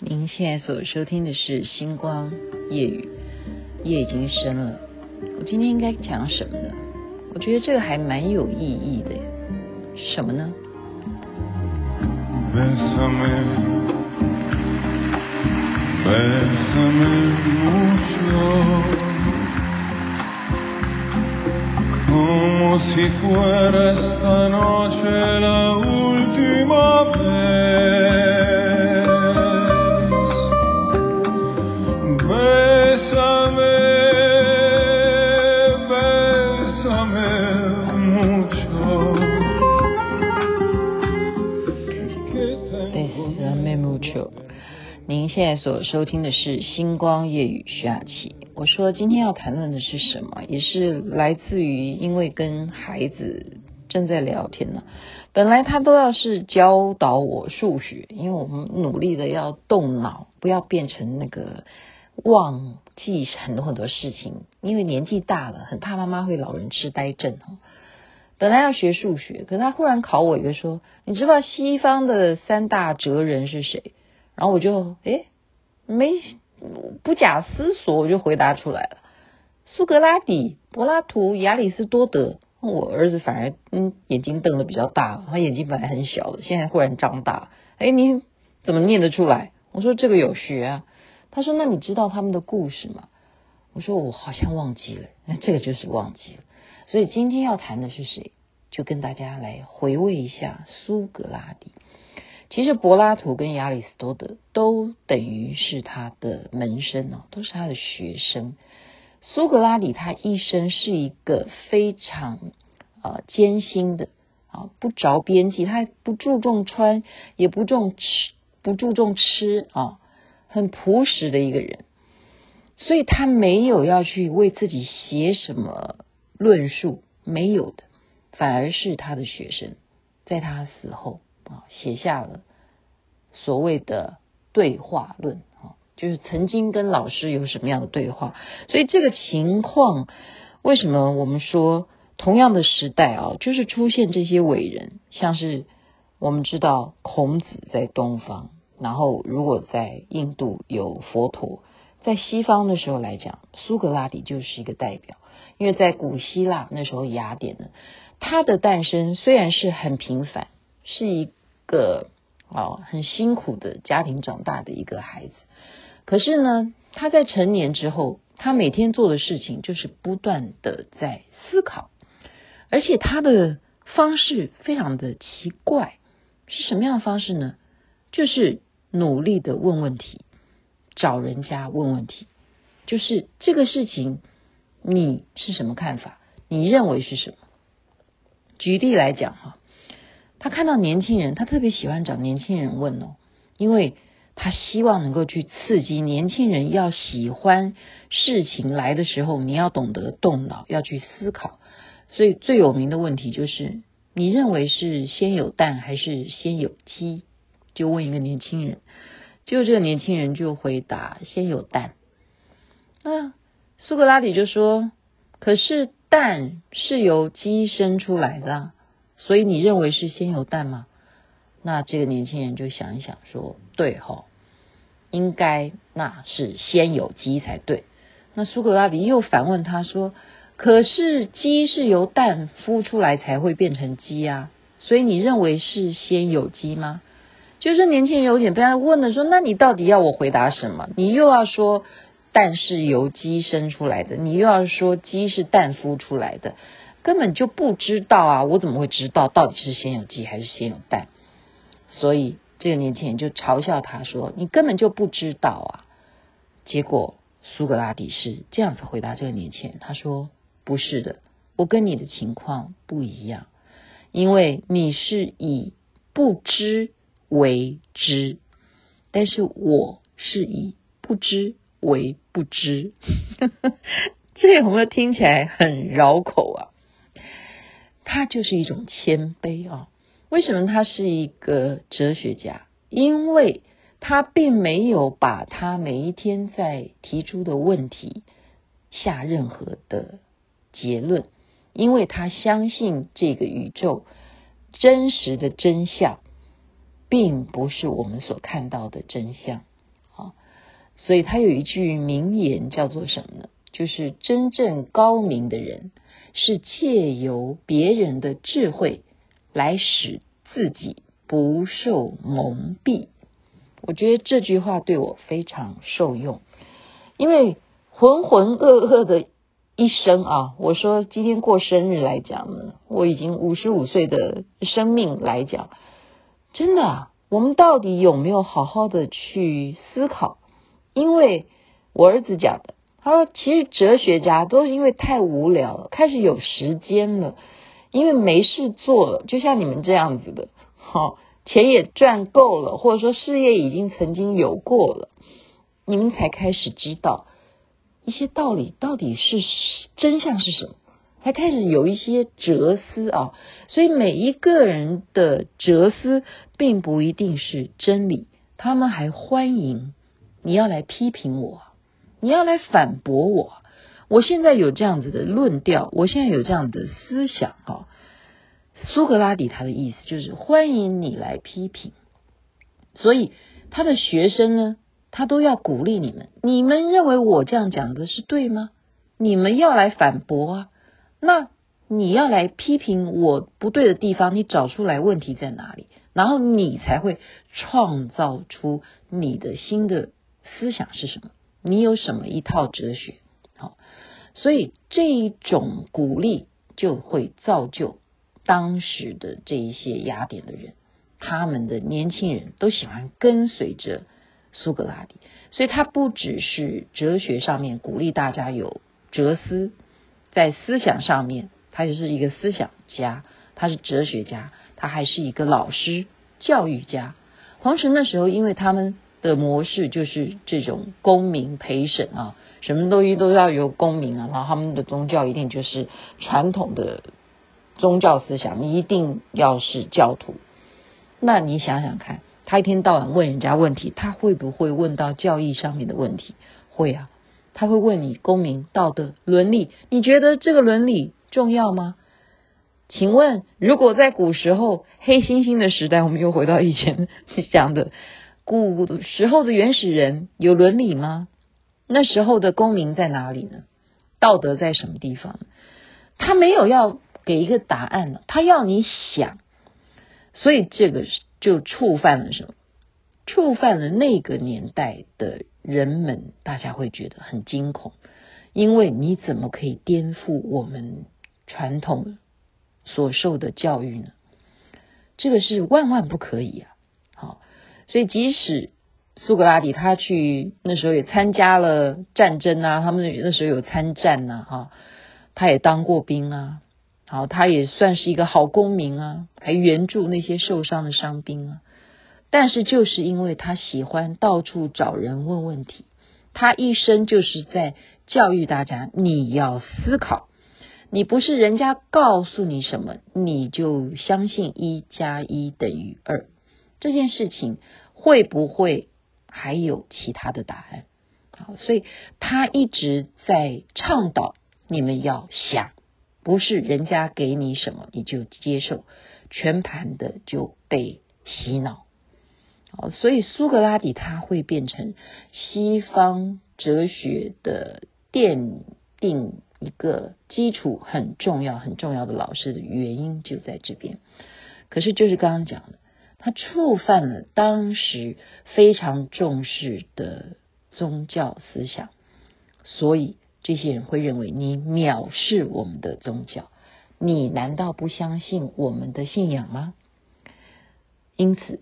您现在所收听的是《星光夜语》，夜已经深了。我今天应该讲什么呢？我觉得这个还蛮有意义的。什么呢？您现在所收听的是《星光夜语》徐雅琪。我说今天要谈论的是什么？也是来自于因为跟孩子正在聊天呢。本来他都要是教导我数学，因为我们努力的要动脑，不要变成那个忘记很多很多事情。因为年纪大了，很怕妈妈会老人痴呆症。本来要学数学，可是他忽然考我一个说：“你知道西方的三大哲人是谁？”然后我就诶，没不假思索，我就回答出来了：苏格拉底、柏拉图、亚里士多德。我儿子反而嗯眼睛瞪得比较大，他眼睛本来很小的，现在忽然张大。诶，你怎么念得出来？我说这个有学啊。他说那你知道他们的故事吗？我说我好像忘记了。那这个就是忘记了。所以今天要谈的是谁？就跟大家来回味一下苏格拉底。其实柏拉图跟亚里士多德都等于是他的门生哦，都是他的学生。苏格拉底他一生是一个非常呃艰辛的啊，不着边际，他不注重穿，也不重吃，不注重吃啊，很朴实的一个人。所以他没有要去为自己写什么论述，没有的，反而是他的学生在他死后。啊，写下了所谓的对话论啊，就是曾经跟老师有什么样的对话。所以这个情况，为什么我们说同样的时代啊，就是出现这些伟人，像是我们知道孔子在东方，然后如果在印度有佛陀，在西方的时候来讲，苏格拉底就是一个代表，因为在古希腊那时候雅典呢，他的诞生虽然是很平凡，是一。个哦，很辛苦的家庭长大的一个孩子，可是呢，他在成年之后，他每天做的事情就是不断的在思考，而且他的方式非常的奇怪，是什么样的方式呢？就是努力的问问题，找人家问问题，就是这个事情你是什么看法？你认为是什么？举例来讲哈。他看到年轻人，他特别喜欢找年轻人问哦，因为他希望能够去刺激年轻人，要喜欢事情来的时候，你要懂得动脑，要去思考。所以最有名的问题就是：你认为是先有蛋还是先有鸡？就问一个年轻人，就这个年轻人就回答：先有蛋。那苏格拉底就说：可是蛋是由鸡生出来的。所以你认为是先有蛋吗？那这个年轻人就想一想说，对齁，应该那是先有鸡才对。那苏格拉底又反问他说，可是鸡是由蛋孵出来才会变成鸡啊，所以你认为是先有鸡吗？就是年轻人有点被他问了，说，那你到底要我回答什么？你又要说蛋是由鸡生出来的，你又要说鸡是蛋孵出来的。根本就不知道啊！我怎么会知道到底是先有鸡还是先有蛋？所以这个年轻人就嘲笑他说：“你根本就不知道啊！”结果苏格拉底是这样子回答这个年轻人：“他说不是的，我跟你的情况不一样，因为你是以不知为知，但是我是以不知为不知。”这有没有听起来很绕口啊？他就是一种谦卑啊！为什么他是一个哲学家？因为他并没有把他每一天在提出的问题下任何的结论，因为他相信这个宇宙真实的真相，并不是我们所看到的真相，所以他有一句名言叫做什么呢？就是真正高明的人是借由别人的智慧来使自己不受蒙蔽。我觉得这句话对我非常受用，因为浑浑噩噩的一生啊，我说今天过生日来讲呢，我已经五十五岁的生命来讲，真的啊，我们到底有没有好好的去思考？因为我儿子讲的，他说其实哲学家都是因为太无聊了，开始有时间了，因为没事做了，就像你们这样子的，哈，钱也赚够了，或者说事业已经曾经有过了，你们才开始知道一些道理到底是真相是什么，才开始有一些哲思啊。所以每一个人的哲思并不一定是真理，他们还欢迎。你要来批评我，你要来反驳我。我现在有这样子的论调，我现在有这样的思想啊。苏格拉底他的意思就是欢迎你来批评，所以他的学生呢，他都要鼓励你们。你们认为我这样讲的是对吗？你们要来反驳啊。那你要来批评我不对的地方，你找出来问题在哪里，然后你才会创造出你的新的。思想是什么？你有什么一套哲学？好，所以这一种鼓励就会造就当时的这一些雅典的人，他们的年轻人都喜欢跟随着苏格拉底。所以他不只是哲学上面鼓励大家有哲思，在思想上面，他就是一个思想家，他是哲学家，他还是一个老师、教育家。同时那时候，因为他们。的模式就是这种公民陪审啊，什么东西都要由公民啊，然后他们的宗教一定就是传统的宗教思想，一定要是教徒。那你想想看，他一天到晚问人家问题，他会不会问到教义上面的问题？会啊，他会问你公民、道德、伦理，你觉得这个伦理重要吗？请问，如果在古时候黑猩猩的时代，我们又回到以前讲的。古时候的原始人有伦理吗？那时候的公民在哪里呢？道德在什么地方？他没有要给一个答案呢，他要你想。所以这个就触犯了什么？触犯了那个年代的人们，大家会觉得很惊恐，因为你怎么可以颠覆我们传统所受的教育呢？这个是万万不可以啊！所以，即使苏格拉底他去那时候也参加了战争啊，他们那时候有参战呐，哈，他也当过兵啊，好，他也算是一个好公民啊，还援助那些受伤的伤兵啊。但是，就是因为他喜欢到处找人问问题，他一生就是在教育大家：你要思考，你不是人家告诉你什么，你就相信一加一等于二。这件事情会不会还有其他的答案？好，所以他一直在倡导你们要想，不是人家给你什么你就接受，全盘的就被洗脑。好，所以苏格拉底他会变成西方哲学的奠定一个基础很重要很重要的老师的原因就在这边。可是就是刚刚讲的。他触犯了当时非常重视的宗教思想，所以这些人会认为你藐视我们的宗教，你难道不相信我们的信仰吗？因此，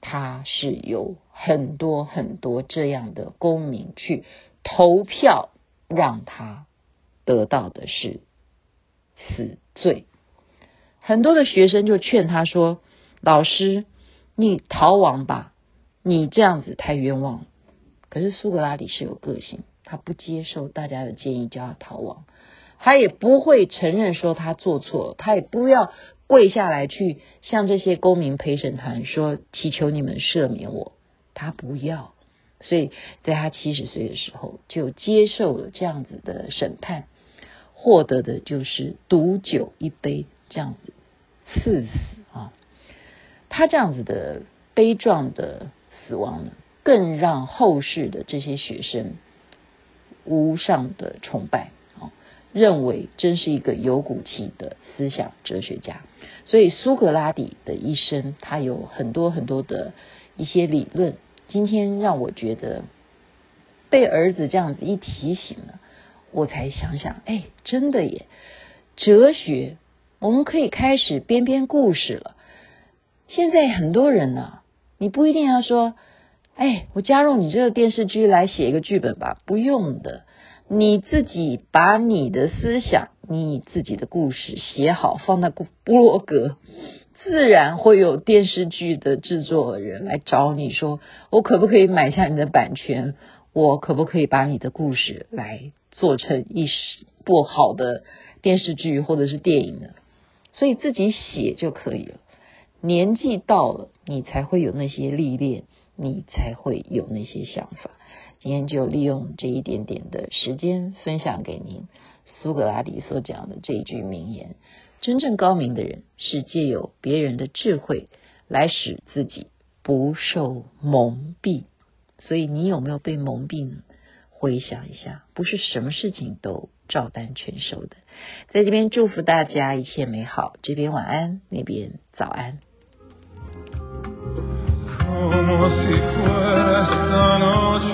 他是有很多很多这样的公民去投票，让他得到的是死罪。很多的学生就劝他说：“老师。”你逃亡吧，你这样子太冤枉了。可是苏格拉底是有个性，他不接受大家的建议叫他逃亡，他也不会承认说他做错了，他也不要跪下来去向这些公民陪审团说祈求你们赦免我，他不要。所以在他七十岁的时候就接受了这样子的审判，获得的就是毒酒一杯，这样子赐死啊。他这样子的悲壮的死亡呢，更让后世的这些学生无上的崇拜啊，认为真是一个有骨气的思想哲学家。所以苏格拉底的一生，他有很多很多的一些理论。今天让我觉得被儿子这样子一提醒了，我才想想，哎，真的耶，哲学我们可以开始编编故事了。现在很多人呢，你不一定要说，哎，我加入你这个电视剧来写一个剧本吧，不用的，你自己把你的思想、你自己的故事写好，放在布布洛格。自然会有电视剧的制作人来找你说：“我可不可以买下你的版权？我可不可以把你的故事来做成一部好的电视剧或者是电影呢？”所以自己写就可以了。年纪到了，你才会有那些历练，你才会有那些想法。今天就利用这一点点的时间，分享给您苏格拉底所讲的这一句名言。真正高明的人是借由别人的智慧来使自己不受蒙蔽。所以你有没有被蒙蔽呢？回想一下，不是什么事情都照单全收的。在这边祝福大家一切美好，这边晚安，那边早安。como si fuera esta noche.